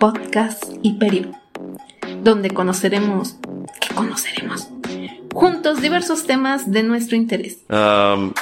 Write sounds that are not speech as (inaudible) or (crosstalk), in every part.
podcast y periodo, donde conoceremos, ¿qué conoceremos? Juntos diversos temas de nuestro interés. Um,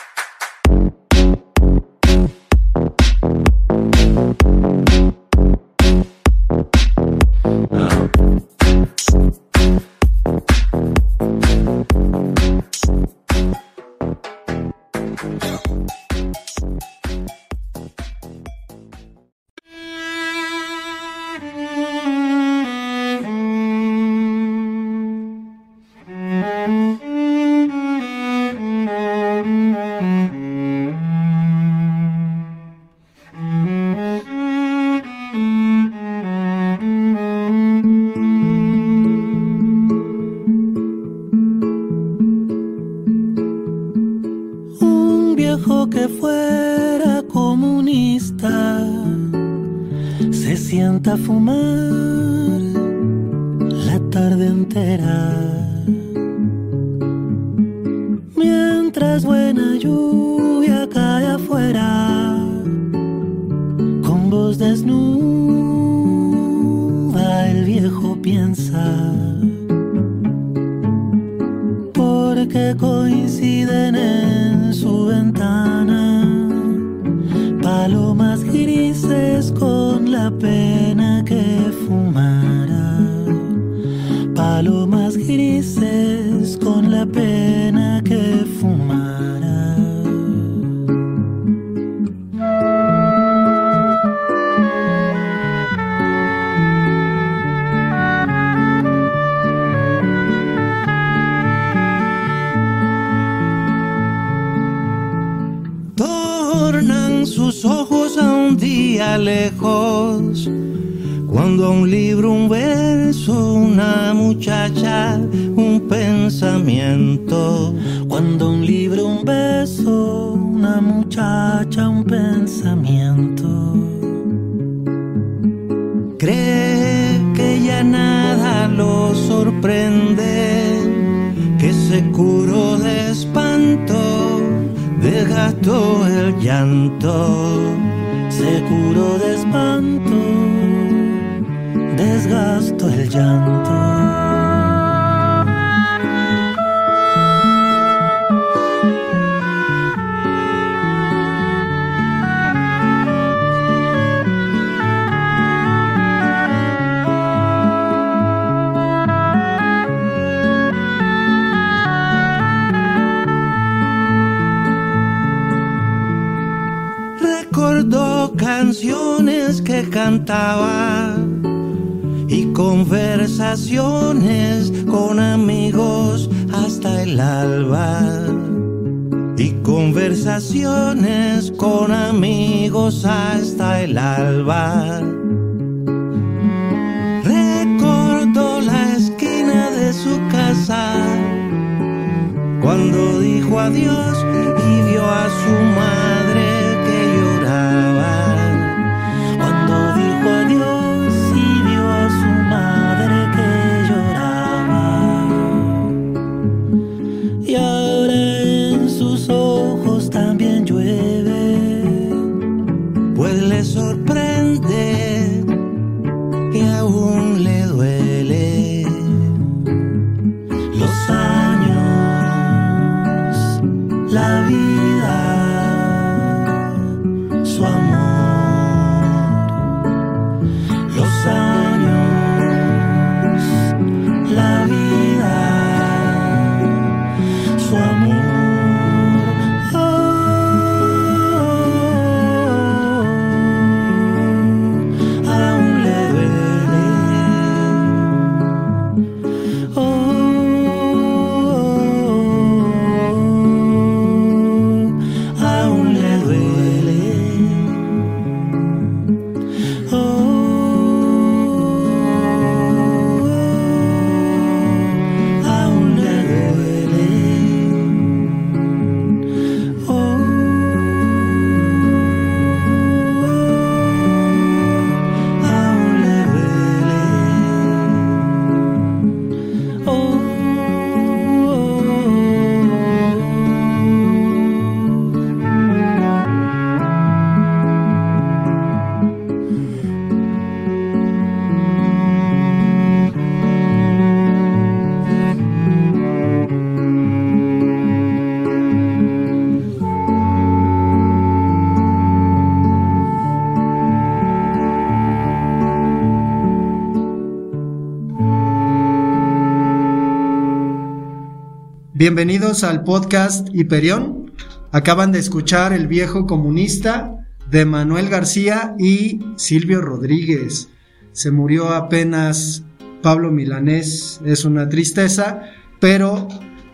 palomas grises con la Cuando un libro, un beso, una muchacha, un pensamiento. Cree que ya nada lo sorprende, que se curó de espanto, desgastó el llanto, se curó de espanto, desgastó el llanto. Y conversaciones con amigos hasta el alba. Y conversaciones con amigos hasta el alba. Recordó la esquina de su casa cuando dijo adiós Bienvenidos al podcast Hiperión. Acaban de escuchar El viejo comunista de Manuel García y Silvio Rodríguez. Se murió apenas Pablo Milanés, es una tristeza, pero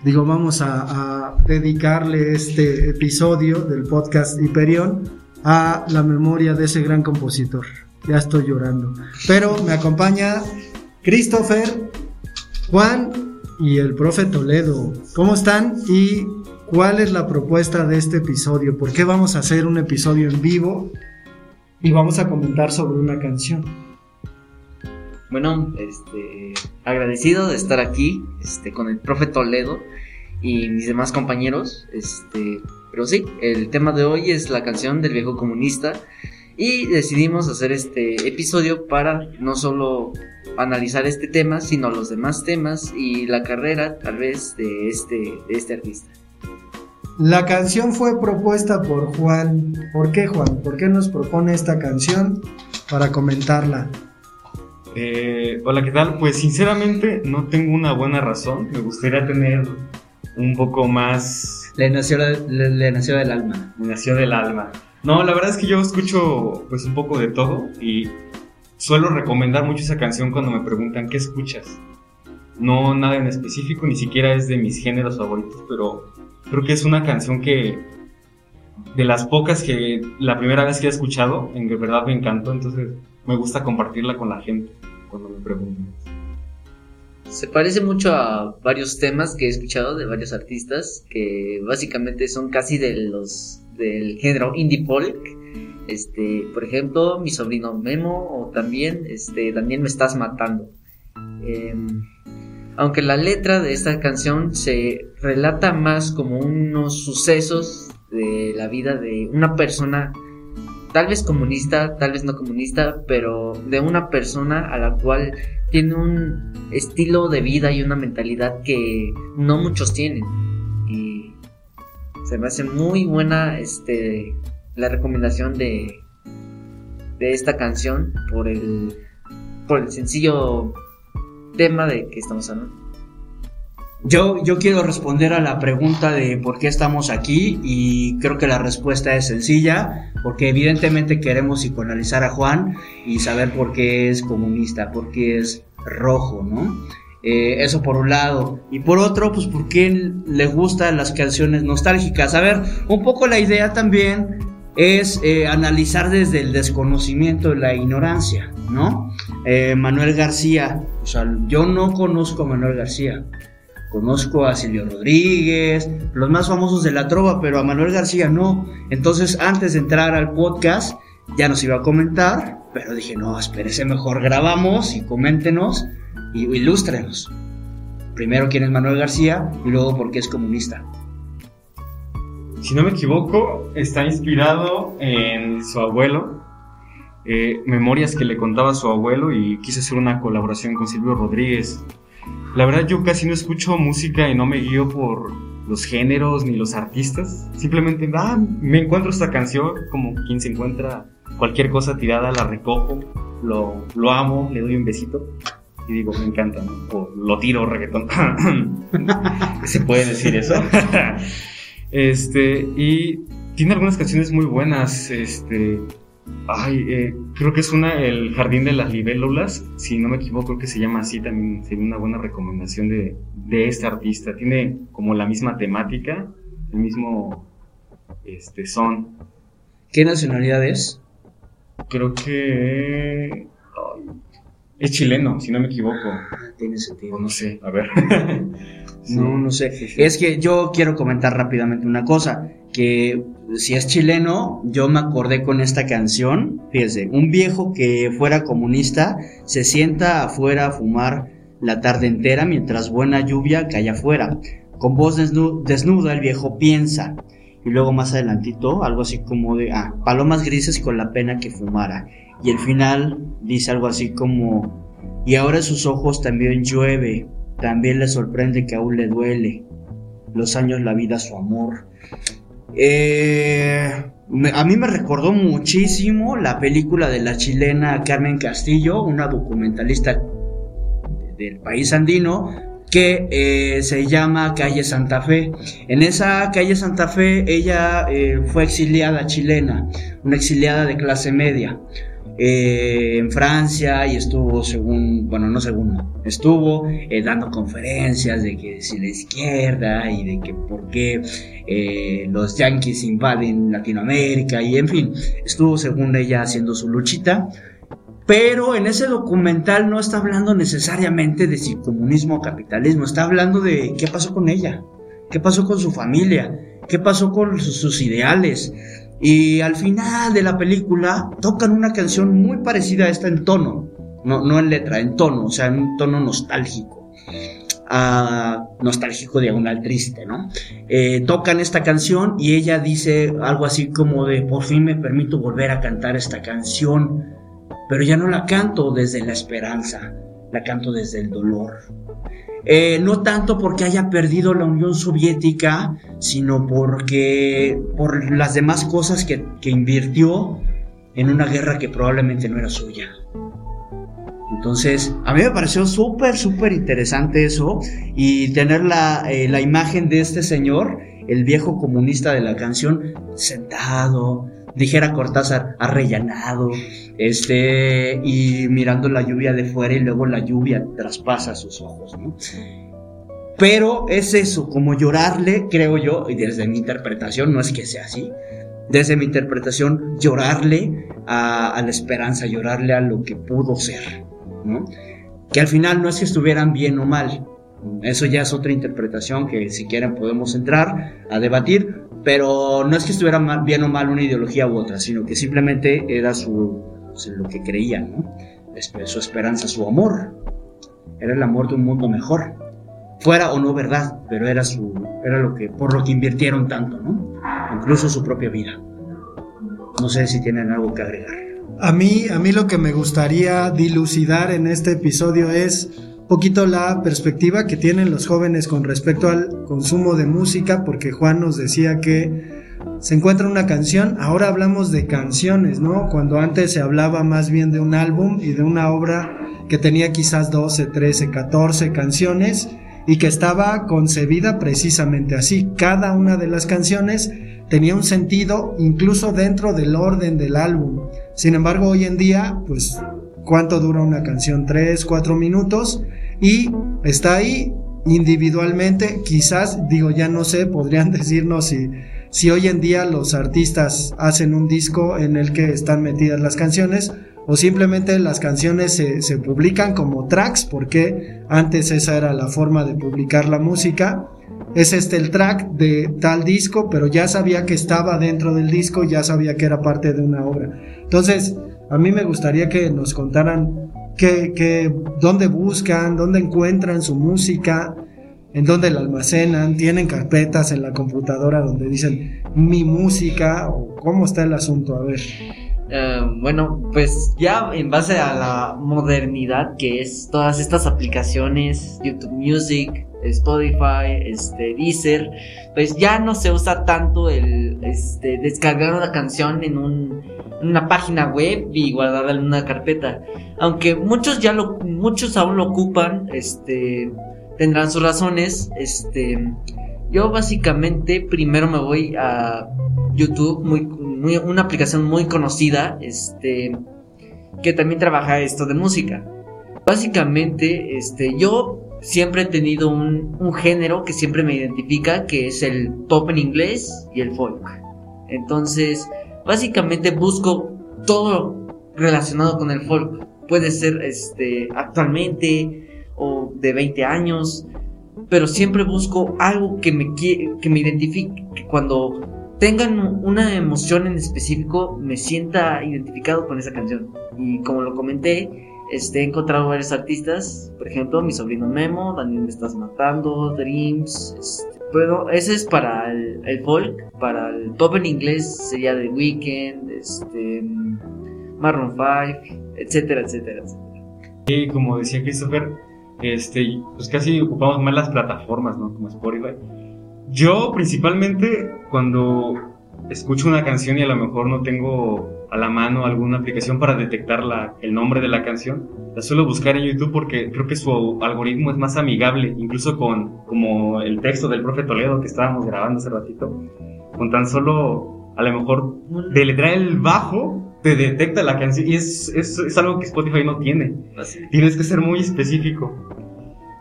digo, vamos a, a dedicarle este episodio del podcast Hiperión a la memoria de ese gran compositor. Ya estoy llorando. Pero me acompaña Christopher, Juan y el profe Toledo. ¿Cómo están? Y cuál es la propuesta de este episodio. ¿Por qué vamos a hacer un episodio en vivo? Y vamos a comentar sobre una canción. Bueno, este, agradecido de estar aquí, este, con el profe Toledo y mis demás compañeros, este, pero sí, el tema de hoy es la canción del viejo comunista y decidimos hacer este episodio para no solo analizar este tema, sino los demás temas y la carrera tal vez de este, de este artista. La canción fue propuesta por Juan. ¿Por qué Juan? ¿Por qué nos propone esta canción para comentarla? Eh, hola, ¿qué tal? Pues sinceramente no tengo una buena razón. Me gustaría tener un poco más... Le nació, le, le nació del alma. Me nació del alma. No, la verdad es que yo escucho pues un poco de todo y suelo recomendar mucho esa canción cuando me preguntan qué escuchas. No nada en específico, ni siquiera es de mis géneros favoritos, pero creo que es una canción que de las pocas que la primera vez que he escuchado, en verdad me encantó, entonces me gusta compartirla con la gente cuando me preguntan. Se parece mucho a varios temas que he escuchado de varios artistas que básicamente son casi de los del género indie folk. Este, por ejemplo, mi sobrino Memo o también este, Daniel me estás matando. Em, aunque la letra de esta canción se relata más como unos sucesos de la vida de una persona, tal vez comunista, tal vez no comunista, pero de una persona a la cual tiene un estilo de vida y una mentalidad que no muchos tienen. Y se me hace muy buena este la recomendación de de esta canción por el por el sencillo tema de que estamos hablando. Yo, yo quiero responder a la pregunta de por qué estamos aquí y creo que la respuesta es sencilla, porque evidentemente queremos psicoanalizar a Juan y saber por qué es comunista, por qué es rojo, ¿no? Eh, eso por un lado. Y por otro, pues porque le gustan las canciones nostálgicas. A ver, un poco la idea también es eh, analizar desde el desconocimiento la ignorancia, ¿no? Eh, Manuel García, o sea, yo no conozco a Manuel García. Conozco a Silvio Rodríguez, los más famosos de la trova, pero a Manuel García no. Entonces, antes de entrar al podcast, ya nos iba a comentar, pero dije, no, espérese, mejor grabamos y coméntenos y ilústrenos. Primero quién es Manuel García y luego por qué es comunista. Si no me equivoco, está inspirado en su abuelo, eh, memorias que le contaba su abuelo y quise hacer una colaboración con Silvio Rodríguez. La verdad yo casi no escucho música y no me guío por los géneros ni los artistas. Simplemente, ah, me encuentro esta canción como quien se encuentra cualquier cosa tirada, la recojo, lo, lo amo, le doy un besito y digo, me encanta, ¿no? O lo tiro reggaetón. (laughs) (laughs) ¿Se puede decir eso? (laughs) este, y tiene algunas canciones muy buenas, este... Ay, eh, creo que es una, El Jardín de las Libélulas, si no me equivoco, creo que se llama así, también sería una buena recomendación de, de este artista. Tiene como la misma temática, el mismo este, son. ¿Qué nacionalidad es? Creo que ay, es chileno, si no me equivoco. Tiene sentido. No sé, a ver. (laughs) Sí. No, no sé. Sí, sí. Es que yo quiero comentar rápidamente una cosa, que si es chileno, yo me acordé con esta canción, fíjese, un viejo que fuera comunista se sienta afuera a fumar la tarde entera mientras buena lluvia cae afuera. Con voz desnu- desnuda el viejo piensa. Y luego más adelantito, algo así como de, ah, palomas grises con la pena que fumara. Y el final dice algo así como, y ahora sus ojos también llueve, también le sorprende que aún le duele. Los años, la vida, su amor. Eh, a mí me recordó muchísimo la película de la chilena Carmen Castillo, una documentalista de- del país andino, que eh, se llama Calle Santa Fe. En esa calle Santa Fe ella eh, fue exiliada chilena, una exiliada de clase media. Eh, en Francia y estuvo según, bueno, no según, estuvo eh, dando conferencias de que si la izquierda y de que por qué eh, los yanquis invaden Latinoamérica y en fin, estuvo según ella haciendo su luchita. Pero en ese documental no está hablando necesariamente de si comunismo o capitalismo, está hablando de qué pasó con ella, qué pasó con su familia, qué pasó con sus, sus ideales. Y al final de la película tocan una canción muy parecida a esta en tono, no, no en letra, en tono, o sea, en un tono nostálgico. Ah, nostálgico diagonal triste, ¿no? Eh, tocan esta canción y ella dice algo así como de por fin me permito volver a cantar esta canción, pero ya no la canto desde la esperanza, la canto desde el dolor. Eh, no tanto porque haya perdido la Unión Soviética, sino porque por las demás cosas que, que invirtió en una guerra que probablemente no era suya. Entonces, a mí me pareció súper, súper interesante eso y tener la, eh, la imagen de este señor, el viejo comunista de la canción, sentado, dijera Cortázar, arrellanado, este, y mirando la lluvia de fuera y luego la lluvia traspasa sus ojos, ¿no? Pero es eso, como llorarle, creo yo, y desde mi interpretación, no es que sea así, desde mi interpretación, llorarle a, la esperanza, llorarle a lo que pudo ser, ¿no? Que al final no es que estuvieran bien o mal, eso ya es otra interpretación que si quieren podemos entrar a debatir, pero no es que estuviera mal, bien o mal una ideología u otra, sino que simplemente era su, lo que creían, ¿no? su esperanza, su amor. Era el amor de un mundo mejor. Fuera o no verdad, pero era su era lo que por lo que invirtieron tanto, ¿no? Incluso su propia vida. No sé si tienen algo que agregar. A mí, a mí lo que me gustaría dilucidar en este episodio es poquito la perspectiva que tienen los jóvenes con respecto al consumo de música, porque Juan nos decía que se encuentra una canción, ahora hablamos de canciones, ¿no? Cuando antes se hablaba más bien de un álbum y de una obra que tenía quizás 12, 13, 14 canciones y que estaba concebida precisamente así. Cada una de las canciones tenía un sentido incluso dentro del orden del álbum. Sin embargo, hoy en día, pues, ¿cuánto dura una canción? ¿Tres, cuatro minutos? Y está ahí individualmente, quizás, digo, ya no sé, podrían (laughs) decirnos si, si hoy en día los artistas hacen un disco en el que están metidas las canciones o simplemente las canciones se, se, publican como tracks porque antes esa era la forma de publicar la música. Es este el track de tal disco, pero ya sabía que estaba dentro del disco, ya sabía que era parte de una obra. Entonces, a mí me gustaría que nos contaran que, dónde buscan, dónde encuentran su música, en dónde la almacenan, tienen carpetas en la computadora donde dicen mi música o cómo está el asunto, a ver. Uh, bueno, pues ya en base a la modernidad que es todas estas aplicaciones, YouTube Music, Spotify, este, Deezer, pues ya no se usa tanto el este, descargar una canción en, un, una página web y guardarla en una carpeta. Aunque muchos ya lo, muchos aún lo ocupan, este, tendrán sus razones. Este, yo básicamente primero me voy a YouTube, muy, muy, una aplicación muy conocida, este, que también trabaja esto de música. Básicamente, este, yo siempre he tenido un, un, género que siempre me identifica, que es el pop en inglés y el folk. Entonces, básicamente busco todo relacionado con el folk. Puede ser este, actualmente o de 20 años, pero siempre busco algo que me, que me identifique, que cuando tengan una emoción en específico me sienta identificado con esa canción. Y como lo comenté, este, he encontrado varios artistas, por ejemplo, mi sobrino Memo, Daniel Me Estás Matando, Dreams, este, pero ese es para el, el, folk, para el pop en inglés sería The Weeknd, este, Maroon 5, etcétera, etcétera, etcétera. Y como decía Christopher, este, pues casi ocupamos más las plataformas, ¿no? Como Spotify. Yo principalmente cuando escucho una canción y a lo mejor no tengo a la mano alguna aplicación para detectar la, el nombre de la canción, la suelo buscar en YouTube porque creo que su algoritmo es más amigable, incluso con como el texto del profe Toledo que estábamos grabando hace ratito, con tan solo a lo mejor deletrear el bajo te detecta la canción y es, es, es algo que Spotify no tiene. Así. Tienes que ser muy específico.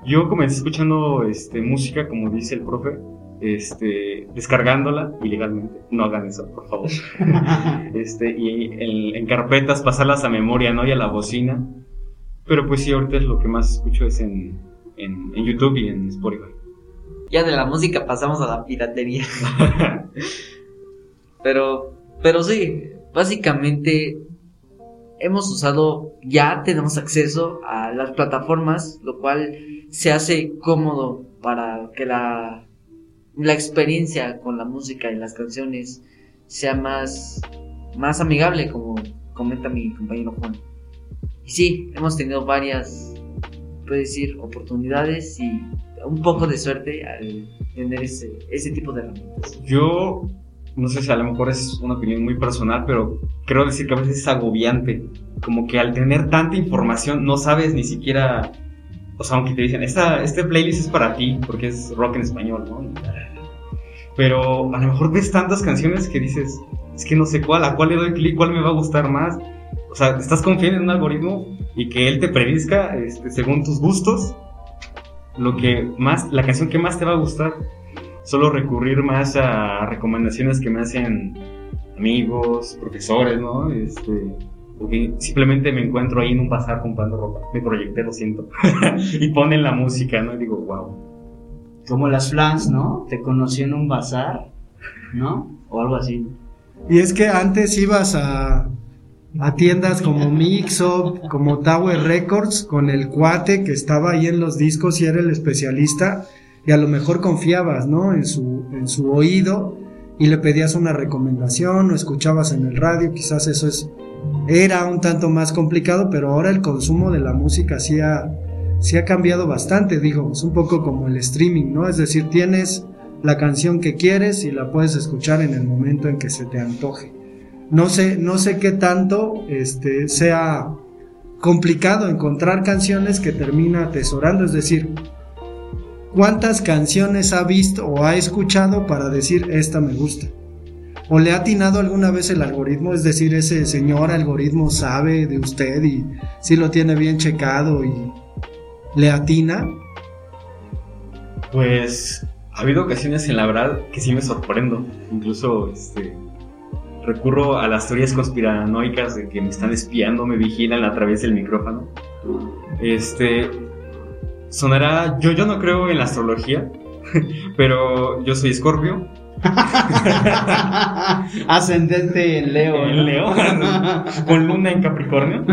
Yo comencé escuchando este, música, como dice el profe, este, descargándola ilegalmente. No hagan eso, por favor. (laughs) este, y en, en carpetas pasarlas a memoria, ¿no? Y a la bocina. Pero pues sí, ahorita es lo que más escucho es en, en, en YouTube y en Spotify. Ya de la música pasamos a la piratería. (laughs) pero, pero sí, básicamente hemos usado, ya tenemos acceso a las plataformas, lo cual se hace cómodo para que la, la experiencia con la música y las canciones sea más, más amigable, como comenta mi compañero Juan. Y sí, hemos tenido varias, puedo decir, oportunidades y un poco de suerte al tener ese, ese tipo de herramientas. Yo, no sé si a lo mejor es una opinión muy personal, pero creo decir que a veces es agobiante. Como que al tener tanta información no sabes ni siquiera, o sea, aunque te dicen, Esta, este playlist es para ti, porque es rock en español, ¿no? Pero a lo mejor ves tantas canciones que dices, es que no sé cuál, a cuál le doy clic, cuál me va a gustar más. O sea, estás confiando en un algoritmo y que él te predizca este, según tus gustos lo que más, la canción que más te va a gustar. Solo recurrir más a recomendaciones que me hacen amigos, profesores, ¿no? Este, porque simplemente me encuentro ahí en un bazar comprando ropa. Me proyecté, lo siento. (laughs) y ponen la música, ¿no? Y digo, wow. Como las flans, ¿no? Te conocí en un bazar, ¿no? O algo así. Y es que antes ibas a, a tiendas como Mixup, como Tower Records, con el cuate que estaba ahí en los discos y era el especialista, y a lo mejor confiabas, ¿no? En su, en su oído y le pedías una recomendación o escuchabas en el radio, quizás eso es, era un tanto más complicado, pero ahora el consumo de la música sí ha, sí ha cambiado bastante, digo, es un poco como el streaming, ¿no? Es decir, tienes la canción que quieres y la puedes escuchar en el momento en que se te antoje. No sé, no sé qué tanto este, sea complicado encontrar canciones que termina atesorando, es decir, cuántas canciones ha visto o ha escuchado para decir esta me gusta. ¿O le ha atinado alguna vez el algoritmo? Es decir, ese señor algoritmo sabe de usted y si lo tiene bien checado y le atina. Pues ha habido ocasiones en la verdad que sí me sorprendo. Incluso este, recurro a las teorías conspiranoicas de que me están espiando, me vigilan a través del micrófono. Este sonará, yo, yo no creo en la astrología, (laughs) pero yo soy Escorpio. (laughs) Ascendente en Leo. En Leo, (laughs) con luna en Capricornio.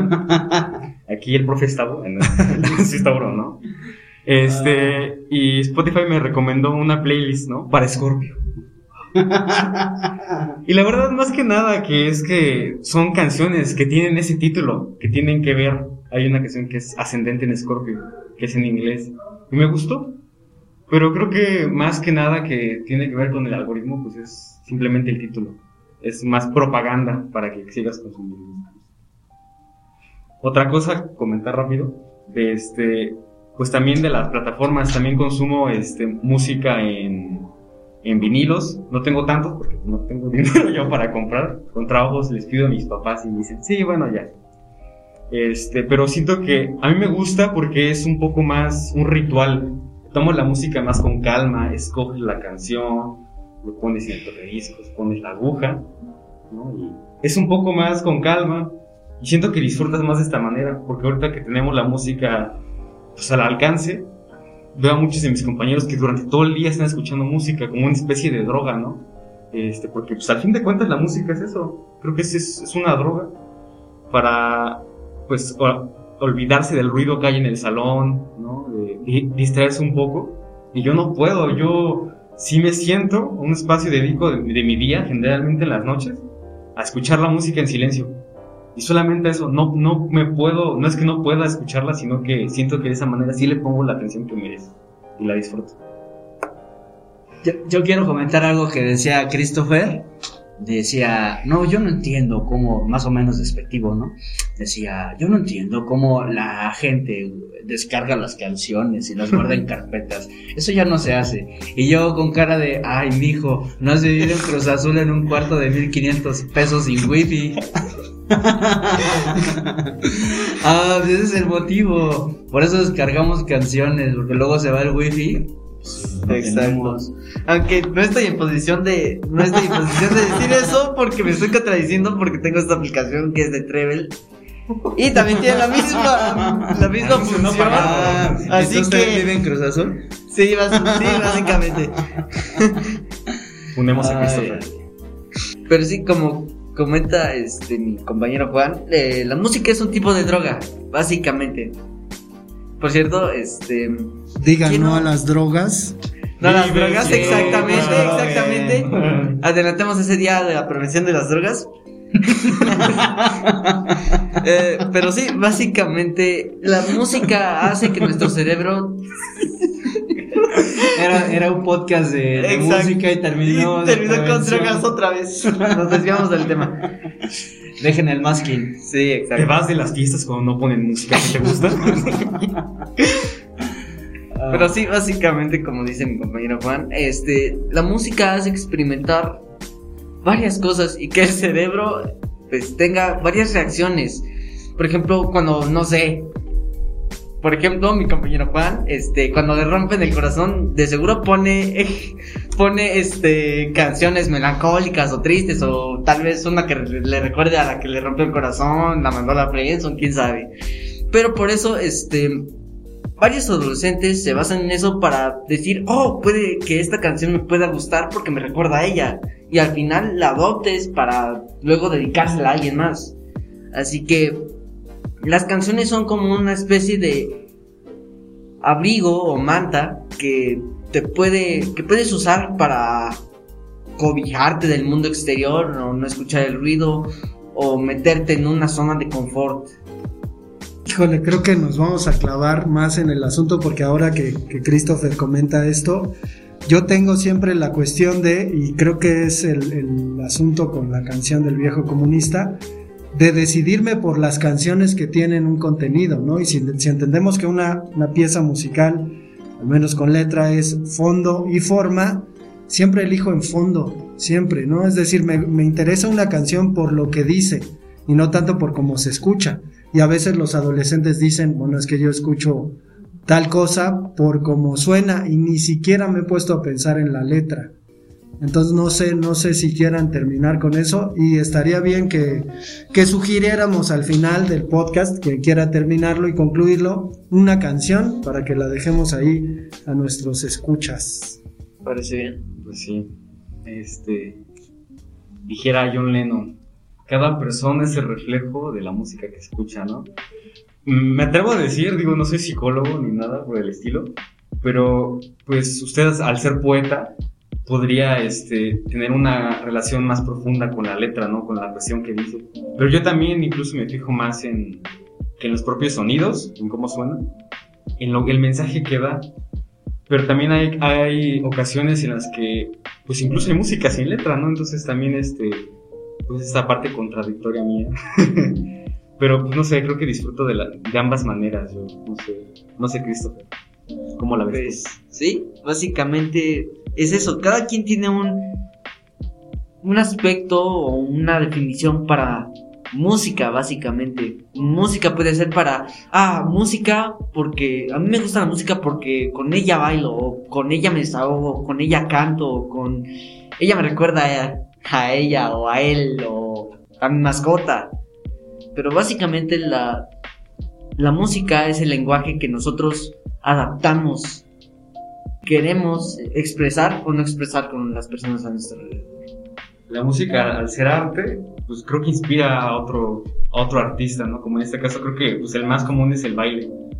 Aquí el profe está bueno. (laughs) sí está bueno, ¿no? Este, y Spotify me recomendó una playlist, ¿no? Para Scorpio. y la verdad, más que nada, que es que son canciones que tienen ese título, que tienen que ver. Hay una canción que es Ascendente en Scorpio, que es en inglés. Y me gustó. Pero creo que más que nada que tiene que ver con el algoritmo, pues es simplemente el título. Es más propaganda para que sigas consumiendo. Otra cosa, comentar rápido, de este, pues también de las plataformas, también consumo este, música en, en vinilos. No tengo tantos porque no tengo (laughs) dinero yo para comprar. Con trabajos les pido a mis papás y me dicen, sí, bueno, ya. Este, pero siento que a mí me gusta porque es un poco más un ritual. Tomo la música más con calma, escoges la canción, lo pones en el discos, pones la aguja, ¿no? Y es un poco más con calma. Y siento que disfrutas más de esta manera, porque ahorita que tenemos la música pues, al alcance, veo a muchos de mis compañeros que durante todo el día están escuchando música como una especie de droga, ¿no? Este, porque pues al fin de cuentas la música es eso. Creo que es, es, una droga para, pues, olvidarse del ruido que hay en el salón, ¿no? Distraerse un poco. Y yo no puedo, yo sí me siento, un espacio dedico de, de mi día, generalmente en las noches, a escuchar la música en silencio. Y solamente eso, no, no me puedo, no es que no pueda escucharla, sino que siento que de esa manera sí le pongo la atención que merece y la disfruto. Yo quiero comentar algo que decía Christopher decía, no, yo no entiendo cómo, más o menos despectivo, ¿no? Decía, yo no entiendo cómo la gente descarga las canciones y las guarda en (laughs) carpetas. Eso ya no se hace. Y yo con cara de, ay, mijo, no has vivido en Cruz Azul en un cuarto de 1500 pesos sin wifi. (laughs) ah, ese es el motivo. Por eso descargamos canciones, porque luego se va el wifi. No Exacto. tenemos. Aunque no estoy en posición de no estoy en posición de decir eso porque me estoy contradiciendo porque tengo esta aplicación que es de Treble y también tiene la misma la (laughs) misma función. Ah, Así ¿entonces usted que vive en Cruz Azul? sí, sí, básicamente. (laughs) Unemos a Christopher. Pero sí, como comenta este mi compañero Juan, eh, la música es un tipo de droga, básicamente. Por cierto, este Digan ¿Quién no no? a las drogas. no las Vive drogas, exactamente, drogas. exactamente. (laughs) Adelantemos ese día de la prevención de las drogas. (laughs) Eh, pero sí, básicamente la música hace que nuestro cerebro Era, era un podcast de, música y terminó, y terminó con drogas otra vez. Nos desviamos del tema. Dejen el masking. Sí, ¿Te exacto. vas de las fiestas cuando no ponen música que te gusta? (laughs) Pero sí, básicamente, como dice mi compañero Juan, este, la música hace experimentar varias cosas y que el cerebro pues tenga varias reacciones. Por ejemplo, cuando no sé, por ejemplo, mi compañero Juan, este, cuando le rompen el corazón, de seguro pone (laughs) pone este canciones melancólicas o tristes o tal vez una que le recuerde a la que le rompió el corazón, la mandó a la prensa, quién sabe. Pero por eso este varios adolescentes se basan en eso para decir, oh, puede que esta canción me pueda gustar porque me recuerda a ella. Y al final la adoptes para luego dedicársela a alguien más. Así que las canciones son como una especie de abrigo o manta que te puede, que puedes usar para cobijarte del mundo exterior o no escuchar el ruido o meterte en una zona de confort. Híjole, creo que nos vamos a clavar más en el asunto porque ahora que, Christopher comenta esto, yo tengo siempre la cuestión de, y creo que es el asunto con la canción del viejo comunista, de decidirme por las canciones que tienen un contenido, ¿no? Y si, entendemos que una, una pieza musical, al menos con letra, es fondo y forma, siempre elijo en fondo, siempre, ¿no? Es decir, me, me interesa una canción por lo que dice y no tanto por cómo se escucha. Y a veces los adolescentes dicen, bueno, es que yo escucho tal cosa por cómo suena y ni siquiera me he puesto a pensar en la letra. Entonces no sé, no sé si quieran terminar con eso y estaría bien que, sugiriéramos al final del podcast, que quiera terminarlo y concluirlo, una canción para que la dejemos ahí a nuestros escuchas. Parece bien. Pues sí. Este. Dijera John Lennon. Cada persona es el reflejo de la música que escucha, ¿no? Mm, Me atrevo a decir, digo, no soy psicólogo ni nada por el estilo, pero pues usted al ser poeta podría este, tener una relación más profunda con la letra, ¿no? Con la cuestión que dice. Pero yo también incluso me fijo más en, que en los propios sonidos, en cómo suena, en lo, el mensaje que da. Pero también hay, hay ocasiones en las que, pues incluso hay música sin letra, ¿no? Entonces también, este, pues esta parte contradictoria mía. (laughs) Pero, pues no sé, creo que disfruto de, la, de ambas maneras, yo, no sé, no sé, Christopher, ¿cómo la ves? Pues, sí, básicamente es eso. Cada quien tiene un, un aspecto o una definición para música, básicamente. Música puede ser para, ah, música porque a mí me gusta la música porque con ella bailo, o con ella me desahogo, con ella canto, o con ella me recuerda a, a ella o a él o a mi mascota. Pero básicamente la, la música es el lenguaje que nosotros adaptamos queremos expresar o no expresar con las personas a nuestro alrededor. La música, al ser arte, pues creo que inspira a otro, a otro artista, ¿no? Como en este caso creo que pues, el más común es el baile. ¿no?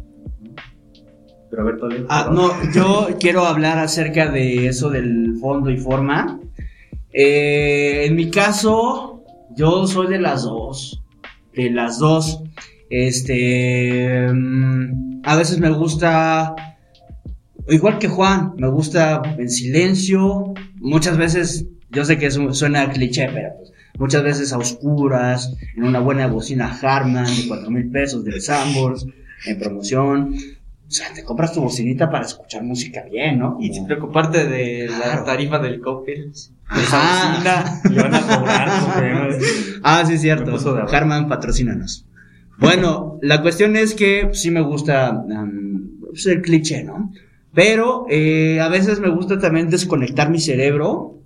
Pero a ver, Toledo. Ah, no, yo quiero hablar acerca de eso del fondo y forma. Eh, en mi caso, yo soy de las dos. De las dos. Este. mm, A veces me gusta. Igual que Juan, me gusta en silencio. Muchas veces Yo sé que suena cliché, pero pues muchas veces a oscuras, en una buena bocina Harman de cuatro mil pesos del Sambors, en promoción. O sea, te compras tu bocinita para escuchar música bien, ¿no? Y sin preocuparte de la Claro. tarifa del Coppel. Ajá. Le van a cobrar. (laughs) Ah, sí, es cierto. Harman, patrocínanos. Bueno, la cuestión es que sí me gusta um, pues, el cliché, ¿no? Pero eh, a veces me gusta también desconectar mi cerebro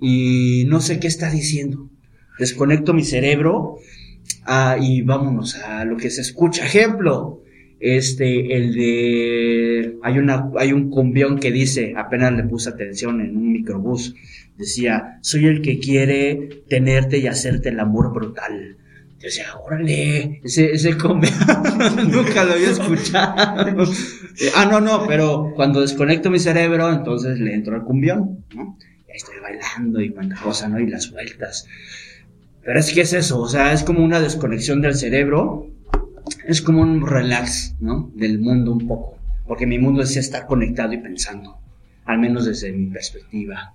y no sé qué está diciendo. Desconecto mi cerebro ah, y vámonos a lo que se escucha. Ejemplo, este, el de, hay una, hay un cumbión que dice, apenas le puse atención en un microbús, decía, soy el que quiere tenerte y hacerte el amor brutal. Yo decía, órale, ese, ese cumbión, (laughs) nunca lo había escuchado. Eh, ah, no, no, pero cuando desconecto mi cerebro, entonces le entro al cumbión, ¿no? Y ahí estoy bailando y cuanta cosa, ¿no? Y las vueltas. Pero es que es eso, o sea, es como una desconexión del cerebro, es como un relax, ¿no? Del mundo un poco, porque mi mundo es estar conectado y pensando, al menos desde mi perspectiva.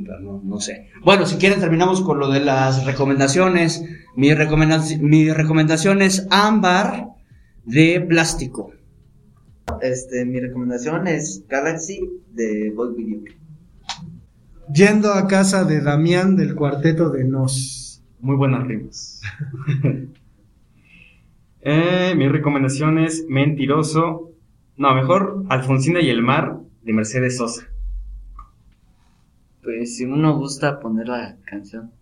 Pero No, no sé. Bueno, si quieren terminamos con lo de las recomendaciones. Mi, mi recomendación es ámbar de plástico. Este, mi recomendación es Galaxy de Boy With You. Yendo a casa de Damián del cuarteto de Nos. Muy buenas rimas. (laughs) eh, mi recomendación es Mentiroso. No, mejor Alfonsina y el mar de Mercedes Sosa. Pues si uno gusta poner la canción.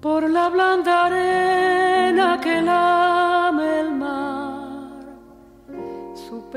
por la blanda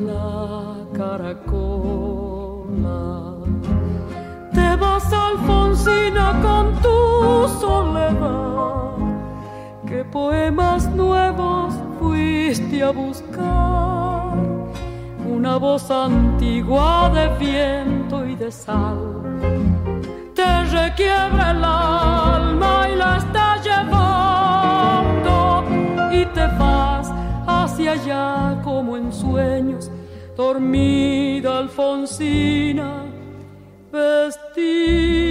la caracola. Te vas, Alfonsina, con tu soledad. ¿Qué poemas nuevos fuiste a buscar? Una voz antigua de viento y de sal te requiebra el alma y la está llevando y te vas allá como en sueños, dormida Alfonsina, vestida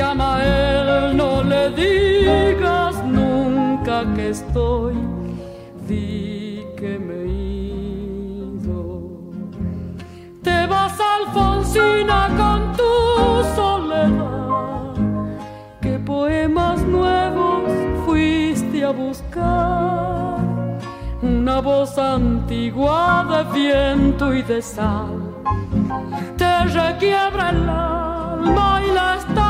Llama no le digas nunca que estoy, di que me ido. Te vas, Alfonsina, con tu soledad. ¿Qué poemas nuevos fuiste a buscar? Una voz antigua de viento y de sal te requiebra el alma y la está